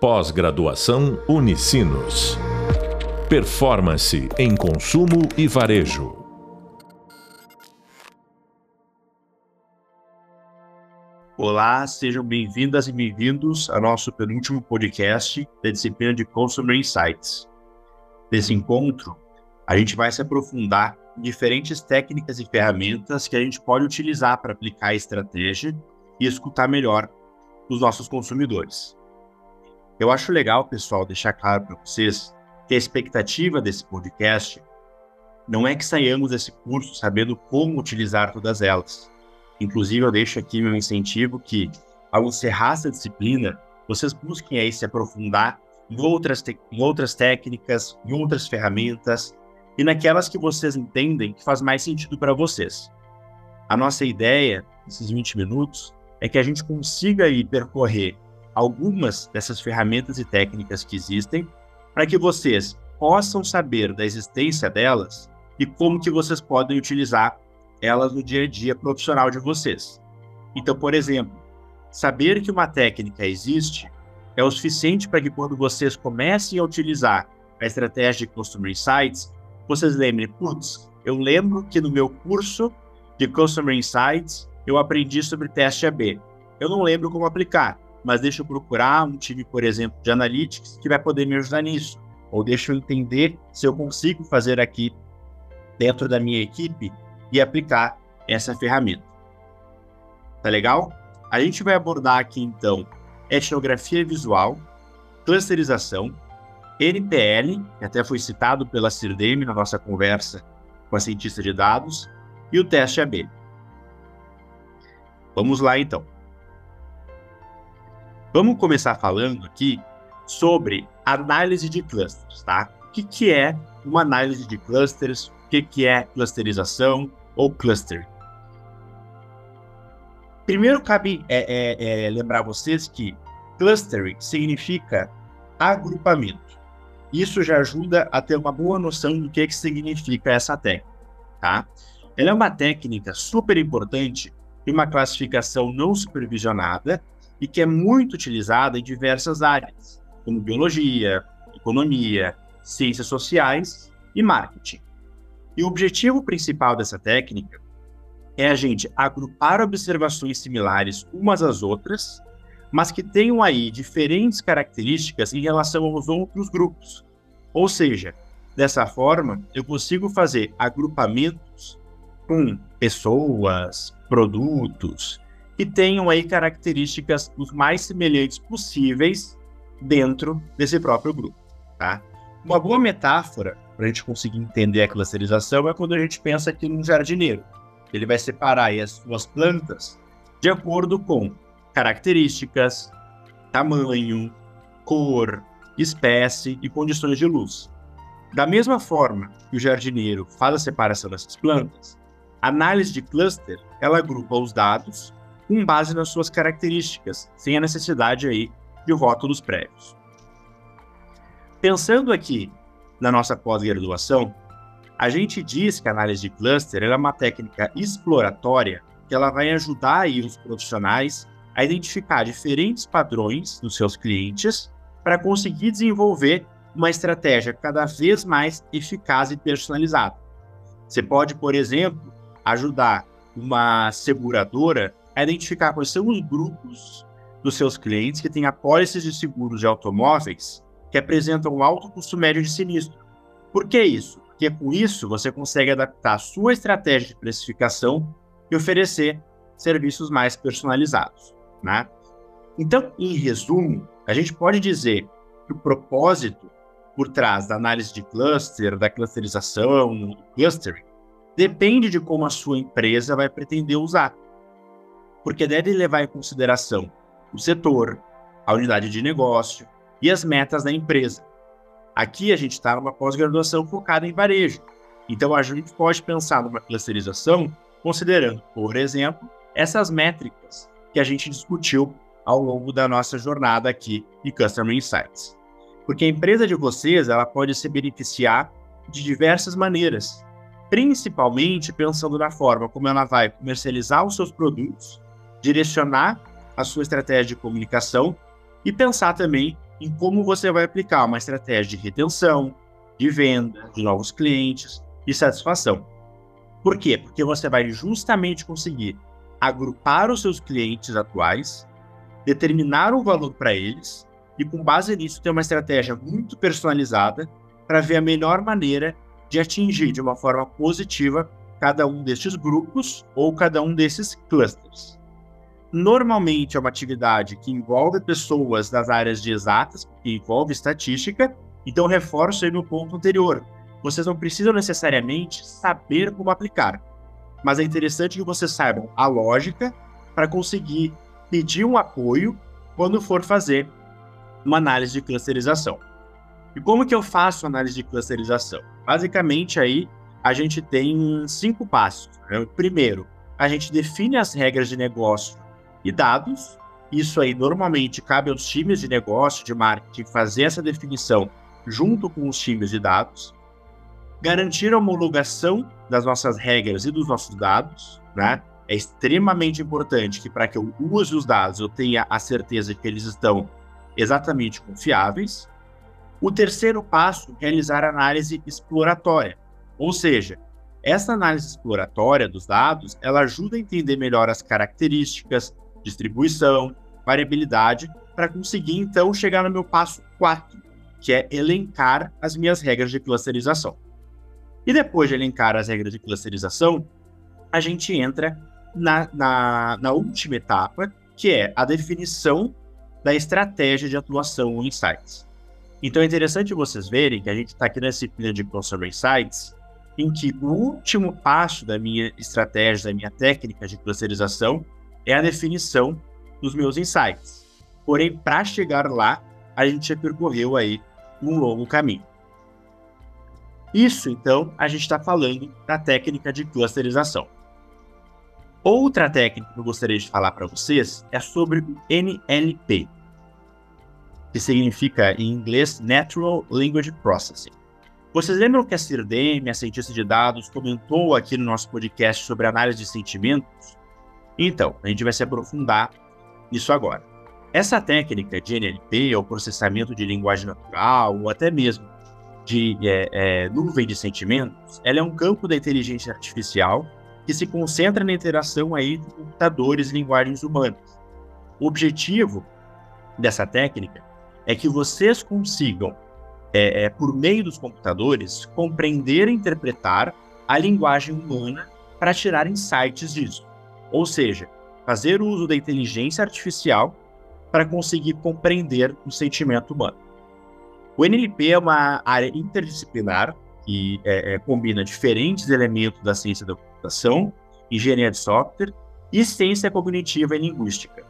Pós-graduação Unicinos. Performance em consumo e varejo. Olá, sejam bem-vindas e bem-vindos ao nosso penúltimo podcast da disciplina de Consumer Insights. Nesse encontro, a gente vai se aprofundar em diferentes técnicas e ferramentas que a gente pode utilizar para aplicar a estratégia e escutar melhor os nossos consumidores. Eu acho legal, pessoal, deixar claro para vocês que a expectativa desse podcast não é que saiamos desse curso sabendo como utilizar todas elas. Inclusive, eu deixo aqui meu incentivo que, ao encerrar essa disciplina, vocês busquem aí se aprofundar em outras, em outras técnicas, em outras ferramentas e naquelas que vocês entendem que faz mais sentido para vocês. A nossa ideia, nesses 20 minutos, é que a gente consiga aí percorrer algumas dessas ferramentas e técnicas que existem para que vocês possam saber da existência delas e como que vocês podem utilizar elas no dia a dia profissional de vocês. Então, por exemplo, saber que uma técnica existe é o suficiente para que quando vocês comecem a utilizar a estratégia de Customer Insights, vocês lembrem, putz, eu lembro que no meu curso de Customer Insights eu aprendi sobre teste AB. Eu não lembro como aplicar, mas deixa eu procurar um time, por exemplo, de analytics que vai poder me ajudar nisso. Ou deixa eu entender se eu consigo fazer aqui dentro da minha equipe e aplicar essa ferramenta. Tá legal? A gente vai abordar aqui então etnografia visual, clusterização, NPL, que até foi citado pela Cirdeme na nossa conversa com a cientista de dados, e o teste AB. Vamos lá então. Vamos começar falando aqui sobre análise de clusters, tá? O que, que é uma análise de clusters? O que, que é clusterização ou cluster? Primeiro, cabe é, é, é lembrar vocês que clustering significa agrupamento. Isso já ajuda a ter uma boa noção do que, que significa essa técnica, tá? Ela é uma técnica super importante e uma classificação não supervisionada e que é muito utilizada em diversas áreas, como biologia, economia, ciências sociais e marketing. E o objetivo principal dessa técnica é a gente agrupar observações similares umas às outras, mas que tenham aí diferentes características em relação aos outros grupos. Ou seja, dessa forma, eu consigo fazer agrupamentos com pessoas, produtos, que tenham aí características os mais semelhantes possíveis dentro desse próprio grupo, tá? Uma boa metáfora para a gente conseguir entender a clusterização é quando a gente pensa aqui num jardineiro. Ele vai separar as suas plantas de acordo com características, tamanho, cor, espécie e condições de luz. Da mesma forma que o jardineiro faz a separação dessas plantas, a análise de cluster ela agrupa os dados com base nas suas características, sem a necessidade aí de rótulos prévios. Pensando aqui na nossa pós-graduação, a gente diz que a análise de cluster é uma técnica exploratória que ela vai ajudar aí os profissionais a identificar diferentes padrões dos seus clientes para conseguir desenvolver uma estratégia cada vez mais eficaz e personalizada. Você pode, por exemplo, ajudar uma seguradora a identificar quais são os grupos dos seus clientes que têm apólices de seguros de automóveis que apresentam um alto custo médio de sinistro. Por que isso? Porque com isso você consegue adaptar a sua estratégia de precificação e oferecer serviços mais personalizados. Né? Então, em resumo, a gente pode dizer que o propósito por trás da análise de cluster, da clusterização, do clustering, depende de como a sua empresa vai pretender usar porque deve levar em consideração o setor, a unidade de negócio e as metas da empresa. Aqui a gente está numa pós-graduação focada em varejo, então a gente pode pensar numa clusterização considerando, por exemplo, essas métricas que a gente discutiu ao longo da nossa jornada aqui em Customer Insights. Porque a empresa de vocês ela pode se beneficiar de diversas maneiras, principalmente pensando na forma como ela vai comercializar os seus produtos direcionar a sua estratégia de comunicação e pensar também em como você vai aplicar uma estratégia de retenção, de venda, de novos clientes e satisfação. Por quê? Porque você vai justamente conseguir agrupar os seus clientes atuais, determinar um valor para eles e, com base nisso, ter uma estratégia muito personalizada para ver a melhor maneira de atingir de uma forma positiva cada um destes grupos ou cada um desses clusters. Normalmente é uma atividade que envolve pessoas das áreas de exatas, que envolve estatística, então reforço aí no ponto anterior. Vocês não precisam necessariamente saber como aplicar, mas é interessante que vocês saibam a lógica para conseguir pedir um apoio quando for fazer uma análise de clusterização. E como que eu faço análise de clusterização? Basicamente aí a gente tem cinco passos. Né? Primeiro, a gente define as regras de negócio e dados. Isso aí normalmente cabe aos times de negócio, de marketing, fazer essa definição junto com os times de dados. Garantir a homologação das nossas regras e dos nossos dados, né? É extremamente importante que para que eu use os dados eu tenha a certeza de que eles estão exatamente confiáveis. O terceiro passo, realizar análise exploratória. Ou seja, essa análise exploratória dos dados, ela ajuda a entender melhor as características, distribuição, variabilidade, para conseguir então chegar no meu passo 4, que é elencar as minhas regras de clusterização. E depois de elencar as regras de clusterização, a gente entra na, na, na última etapa, que é a definição da estratégia de atuação ou insights. Então é interessante vocês verem que a gente está aqui na disciplina de Consumer Insights, em que o último passo da minha estratégia, da minha técnica de clusterização é a definição dos meus insights. Porém, para chegar lá, a gente já percorreu aí um longo caminho. Isso, então, a gente está falando da técnica de clusterização. Outra técnica que eu gostaria de falar para vocês é sobre o NLP, que significa em inglês Natural Language Processing. Vocês lembram que a Sirdem, a cientista de dados, comentou aqui no nosso podcast sobre análise de sentimentos? Então, a gente vai se aprofundar nisso agora. Essa técnica de NLP, ou processamento de linguagem natural, ou até mesmo de é, é, nuvem de sentimentos, ela é um campo da inteligência artificial que se concentra na interação aí de computadores e linguagens humanas. O objetivo dessa técnica é que vocês consigam é, é, por meio dos computadores, compreender e interpretar a linguagem humana para tirar insights disso. Ou seja, fazer uso da inteligência artificial para conseguir compreender o sentimento humano. O NLP é uma área interdisciplinar que é, é, combina diferentes elementos da ciência da computação, engenharia de software e ciência cognitiva e linguística.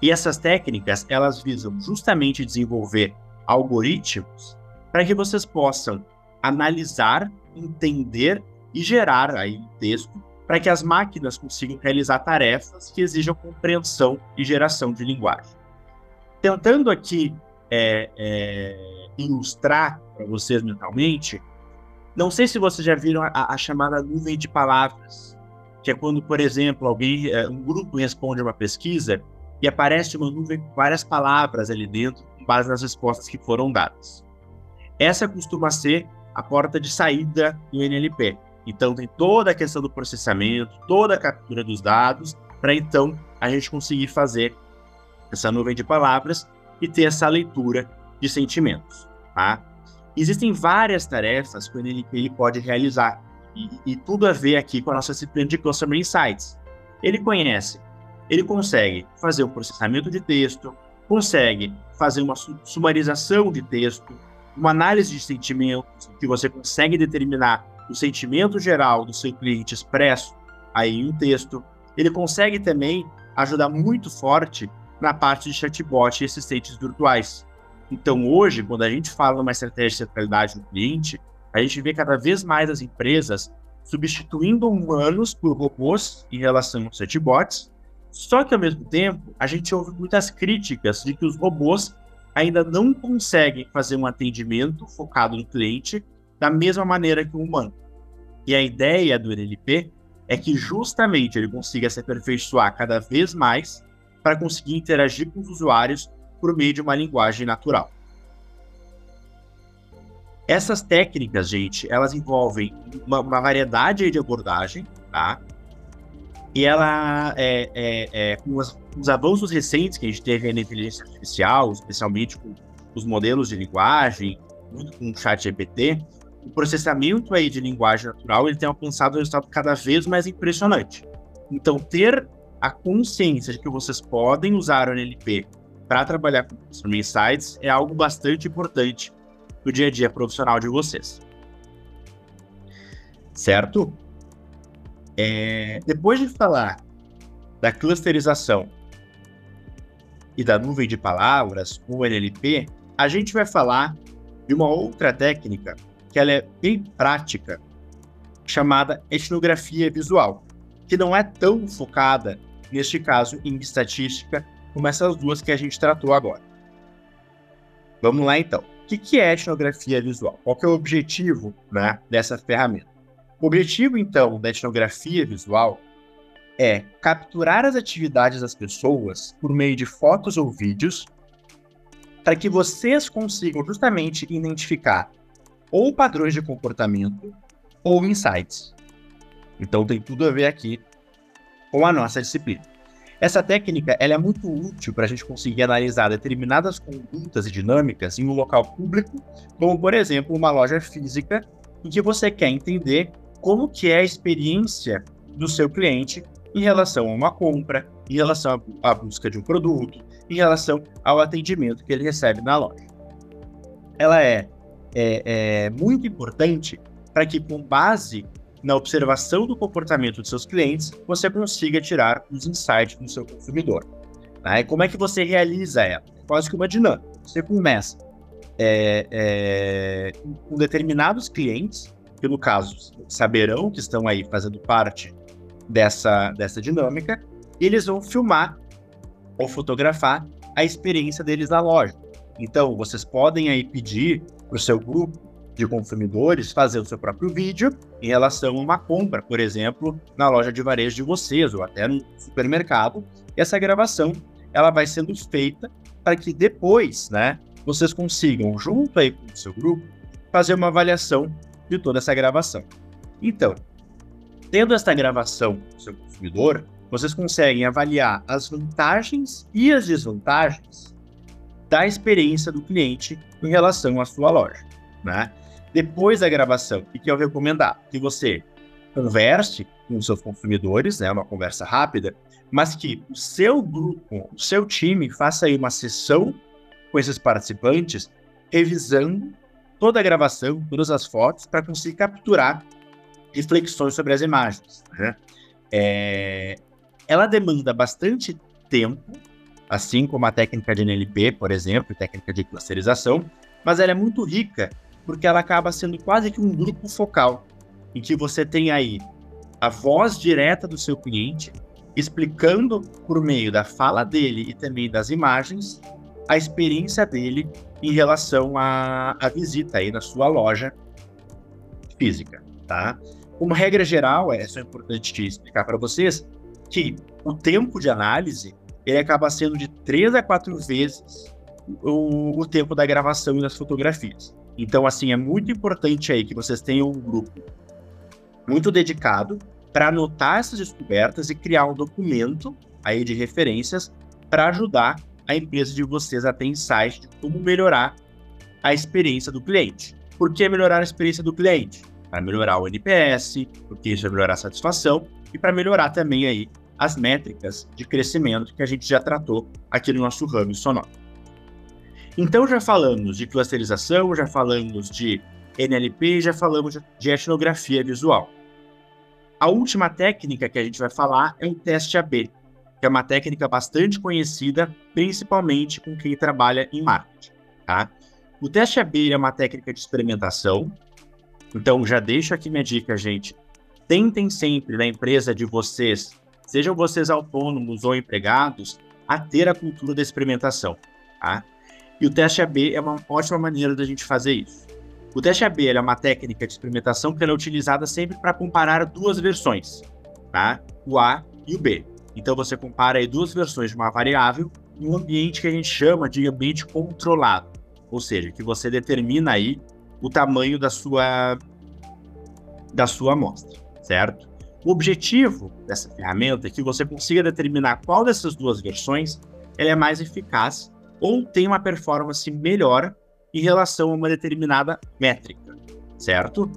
E essas técnicas, elas visam justamente desenvolver algoritmos para que vocês possam analisar, entender e gerar aí texto para que as máquinas consigam realizar tarefas que exijam compreensão e geração de linguagem. Tentando aqui é, é, ilustrar para vocês mentalmente, não sei se vocês já viram a, a, chamada nuvem de palavras, que é quando, por exemplo, alguém, é, um grupo responde a uma pesquisa e aparece uma nuvem com várias palavras ali dentro com base nas respostas que foram dadas. Essa costuma ser a porta de saída do NLP. Então, tem toda a questão do processamento, toda a captura dos dados, para então a gente conseguir fazer essa nuvem de palavras e ter essa leitura de sentimentos. Tá? Existem várias tarefas que o NLP pode realizar, e, e tudo a ver aqui com a nossa disciplina de Customer Insights. Ele conhece, ele consegue fazer um processamento de texto, consegue fazer uma sumarização de texto, uma análise de sentimentos, que você consegue determinar o sentimento geral do seu cliente expresso aí em um texto. Ele consegue também ajudar muito forte na parte de chatbot e assistentes virtuais. Então, hoje, quando a gente fala numa estratégia de centralidade do cliente, a gente vê cada vez mais as empresas substituindo humanos por robôs em relação aos chatbots só que ao mesmo tempo, a gente ouve muitas críticas de que os robôs ainda não conseguem fazer um atendimento focado no cliente da mesma maneira que o humano. E a ideia do NLP é que justamente ele consiga se aperfeiçoar cada vez mais para conseguir interagir com os usuários por meio de uma linguagem natural. Essas técnicas, gente, elas envolvem uma, uma variedade de abordagem, tá? E ela, é, é, é, com, os, com, os, avanços recentes que a gente teve na inteligência artificial, especialmente com os modelos de linguagem, muito com o chat GPT, o processamento aí de linguagem natural ele tem alcançado um resultado cada vez mais impressionante. Então, ter a consciência de que vocês podem usar o NLP para trabalhar com Customer Insights é algo bastante importante no dia a dia profissional de vocês. Certo? É, depois de falar da clusterização e da nuvem de palavras, o NLP, a gente vai falar de uma outra técnica que ela é bem prática, chamada etnografia visual, que não é tão focada, neste caso, em estatística, como essas duas que a gente tratou agora. Vamos lá então. O que é etnografia visual? Qual é o objetivo né, dessa ferramenta? O objetivo, então, da etnografia visual é capturar as atividades das pessoas por meio de fotos ou vídeos para que vocês consigam justamente identificar ou padrões de comportamento ou insights. Então tem tudo a ver aqui com a nossa disciplina. Essa técnica ela é muito útil para a gente conseguir analisar determinadas condutas e dinâmicas em um local público, como por exemplo uma loja física, em que você quer entender como que é a experiência do seu cliente em relação a uma compra, em relação à busca de um produto, em relação ao atendimento que ele recebe na loja. Ela é, é, é muito importante para que, com base na observação do comportamento de seus clientes, você consiga tirar os insights do seu consumidor. Né? Como é que você realiza ela? Quase que uma dinâmica. Você começa é, é, com determinados clientes, que no caso saberão que estão aí fazendo parte dessa, dessa dinâmica, e eles vão filmar ou fotografar a experiência deles na loja. Então, vocês podem aí pedir para o seu grupo de consumidores fazer o seu próprio vídeo em relação a uma compra, por exemplo, na loja de varejo de vocês ou até no supermercado. E essa gravação ela vai sendo feita para que depois, né, vocês consigam, junto aí com o seu grupo, fazer uma avaliação de toda essa gravação. Então, tendo esta gravação do seu consumidor, vocês conseguem avaliar as vantagens e as desvantagens da experiência do cliente em relação à sua loja. Né? Depois da gravação, o que eu recomendar? Que você converse com os seus consumidores, né, uma conversa rápida, mas que o seu grupo, o seu time faça aí uma sessão com esses participantes, revisando toda a gravação, todas as fotos, para conseguir capturar reflexões sobre as imagens. Né? É... Ela demanda bastante tempo, assim como a técnica de NLP, por exemplo, técnica de clusterização, mas ela é muito rica porque ela acaba sendo quase que um grupo focal, em que você tem aí a voz direta do seu cliente, explicando por meio da fala dele e também das imagens a experiência dele em relação à, à visita aí na sua loja física, tá? Uma regra geral, é só importante te explicar para vocês, que o tempo de análise ele acaba sendo de três a quatro vezes o, o tempo da gravação e das fotografias. Então, assim, é muito importante aí que vocês tenham um grupo muito dedicado para anotar essas descobertas e criar um documento aí de referências para ajudar a empresa de vocês a ter insight de como melhorar a experiência do cliente. Por que melhorar a experiência do cliente? Para melhorar o NPS, porque isso vai melhorar a satisfação e para melhorar também aí as métricas de crescimento que a gente já tratou aqui no nosso ramo sonoro. Então já falamos de clusterização, já falamos de NLP, já falamos de etnografia visual. A última técnica que a gente vai falar é o teste AB, que é uma técnica bastante conhecida, principalmente com quem trabalha em marketing. Tá? O teste AB é uma técnica de experimentação, então já deixo aqui minha dica, gente. Tentem sempre na empresa de vocês, sejam vocês autônomos ou empregados, a ter a cultura da experimentação. Tá? E o teste AB é uma ótima maneira da gente fazer isso. O teste AB é uma técnica de experimentação que é utilizada sempre para comparar duas versões, tá? O A e o B. Então você compara duas versões de uma variável em um ambiente que a gente chama de ambiente controlado, ou seja, que você determina aí o tamanho da sua da sua amostra, certo? O objetivo dessa ferramenta é que você consiga determinar qual dessas duas versões ela é mais eficaz ou tem uma performance melhor em relação a uma determinada métrica, certo?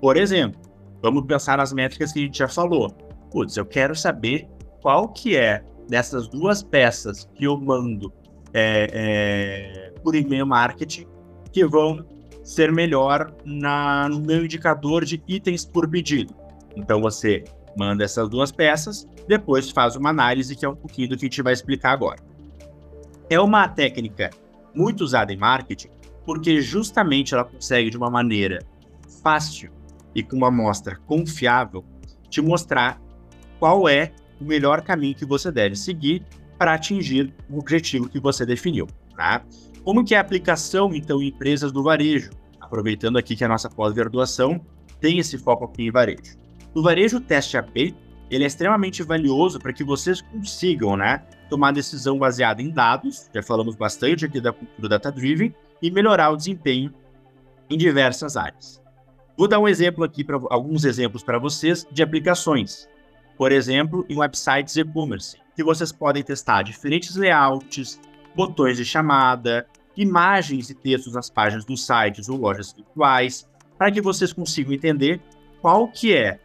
Por exemplo, vamos pensar nas métricas que a gente já falou. Putz, eu quero saber qual que é dessas duas peças que eu mando é, é, por e-mail marketing que vão ser melhor na, no meu indicador de itens por pedido. Então você manda essas duas peças, depois faz uma análise que é um pouquinho do que a gente vai explicar agora. É uma técnica muito usada em marketing porque justamente ela consegue de uma maneira fácil e com uma amostra confiável te mostrar qual é o melhor caminho que você deve seguir para atingir o objetivo que você definiu. Tá? Como que é a aplicação, então, em empresas do varejo? Aproveitando aqui que a nossa pós-graduação tem esse foco aqui em varejo. No varejo, o teste AP ele é extremamente valioso para que vocês consigam né, tomar decisão baseada em dados, já falamos bastante aqui da cultura data-driven, e melhorar o desempenho em diversas áreas. Vou dar um exemplo aqui, pra, alguns exemplos para vocês de aplicações. Por exemplo, em websites e-commerce, que vocês podem testar diferentes layouts, botões de chamada, imagens e textos nas páginas dos sites ou lojas virtuais, para que vocês consigam entender qual que é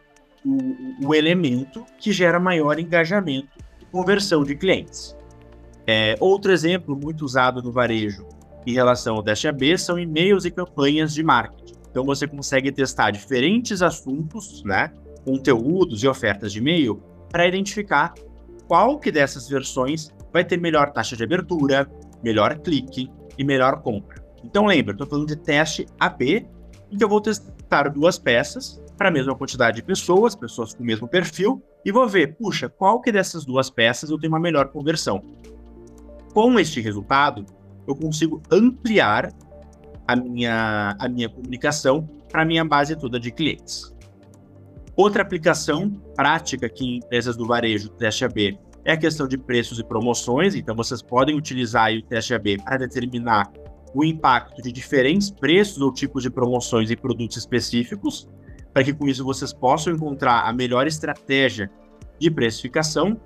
o, o elemento que gera maior engajamento e conversão de clientes. É, outro exemplo muito usado no varejo em relação ao Dash AB são e-mails e campanhas de marketing. Então você consegue testar diferentes assuntos, né, conteúdos e ofertas de e-mail para identificar qual que dessas versões vai ter melhor taxa de abertura, melhor clique e melhor compra. Então lembra, estou falando de teste AB, em que eu vou testar duas peças para a mesma quantidade de pessoas, pessoas com o mesmo perfil, e vou ver, puxa, qual que dessas duas peças eu tenho uma melhor conversão. Com este resultado, eu consigo ampliar a minha, a minha comunicação para a minha base toda de clientes. Outra aplicação prática aqui em empresas do varejo teste AB é a questão de preços e promoções. Então, vocês podem utilizar o teste AB para determinar o impacto de diferentes preços ou tipos de promoções em produtos específicos, para que com isso vocês possam encontrar a melhor estratégia de precificação.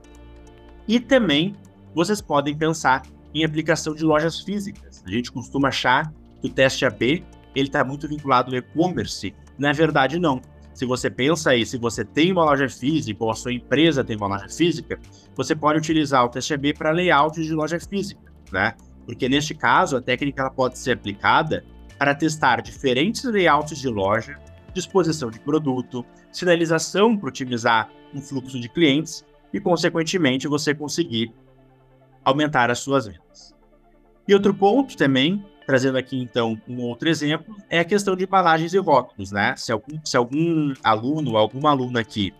E também vocês podem pensar em aplicação de lojas físicas. A gente costuma achar que o teste AB ele está muito vinculado ao e-commerce. Na verdade, não. Se você pensa aí, se você tem uma loja física ou a sua empresa tem uma loja física, você pode utilizar o teste AB para layout de loja física, né? Porque neste caso, a técnica ela pode ser aplicada para testar diferentes layouts de loja, disposição de produto, sinalização para otimizar um fluxo de clientes e, consequentemente, você conseguir aumentar as suas vendas. E outro ponto também, trazendo aqui então um outro exemplo, é a questão de embalagens e rótulos, né? Se algum, se algum aluno alguma aluna aqui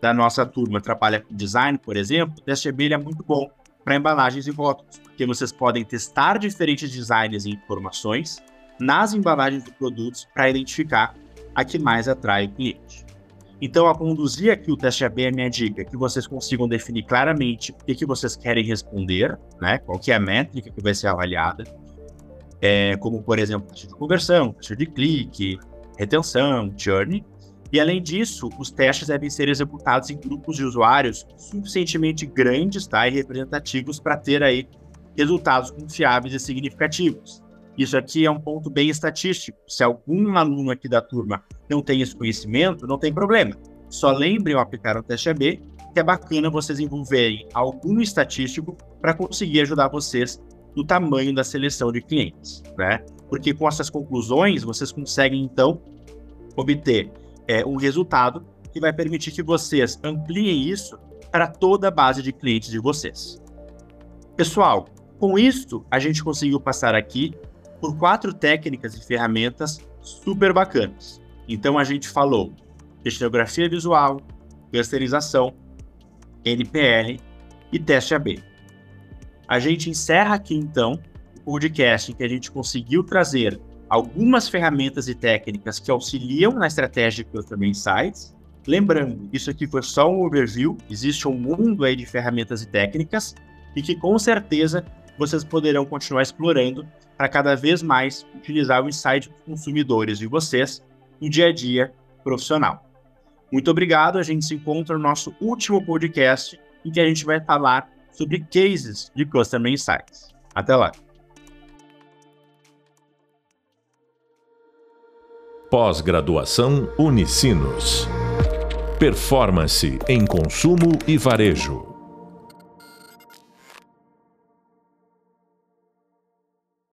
da nossa turma trabalha com design, por exemplo, o TestB é muito bom para embalagens e rótulos, porque vocês podem testar diferentes designs e informações nas embalagens de produtos para identificar a que mais atrai o cliente. Então, a conduzir aqui o teste AB é minha dica, que vocês consigam definir claramente o que, que vocês querem responder, né? Qual que é a métrica que vai ser avaliada, é, como, por exemplo, taxa de conversão, taxa de clique, retenção, journey. E, além disso, os testes devem ser executados em grupos de usuários suficientemente grandes tá, e representativos para ter aí resultados confiáveis e significativos. Isso aqui é um ponto bem estatístico. Se algum aluno aqui da turma não tem esse conhecimento, não tem problema. Só lembrem ao aplicar o teste AB que é bacana vocês envolverem algum estatístico para conseguir ajudar vocês no tamanho da seleção de clientes, né? Porque com essas conclusões vocês conseguem então obter é, um resultado que vai permitir que vocês ampliem isso para toda a base de clientes de vocês. Pessoal, com isso a gente conseguiu passar aqui por quatro técnicas e ferramentas super bacanas. Então a gente falou de visual, clusterização, NPL e teste AB. A gente encerra aqui então o podcast em que a gente conseguiu trazer algumas ferramentas e técnicas que auxiliam na estratégia de Customer Insights. Lembrando, isso aqui foi só um overview, existe um mundo aí de ferramentas e técnicas e que com certeza vocês poderão continuar explorando para cada vez mais utilizar o insight dos consumidores e vocês no dia a dia profissional. Muito obrigado, a gente se encontra no nosso último podcast em que a gente vai falar sobre cases de Customer Insights. Até lá! Pós-graduação Unicinos. Performance em consumo e varejo.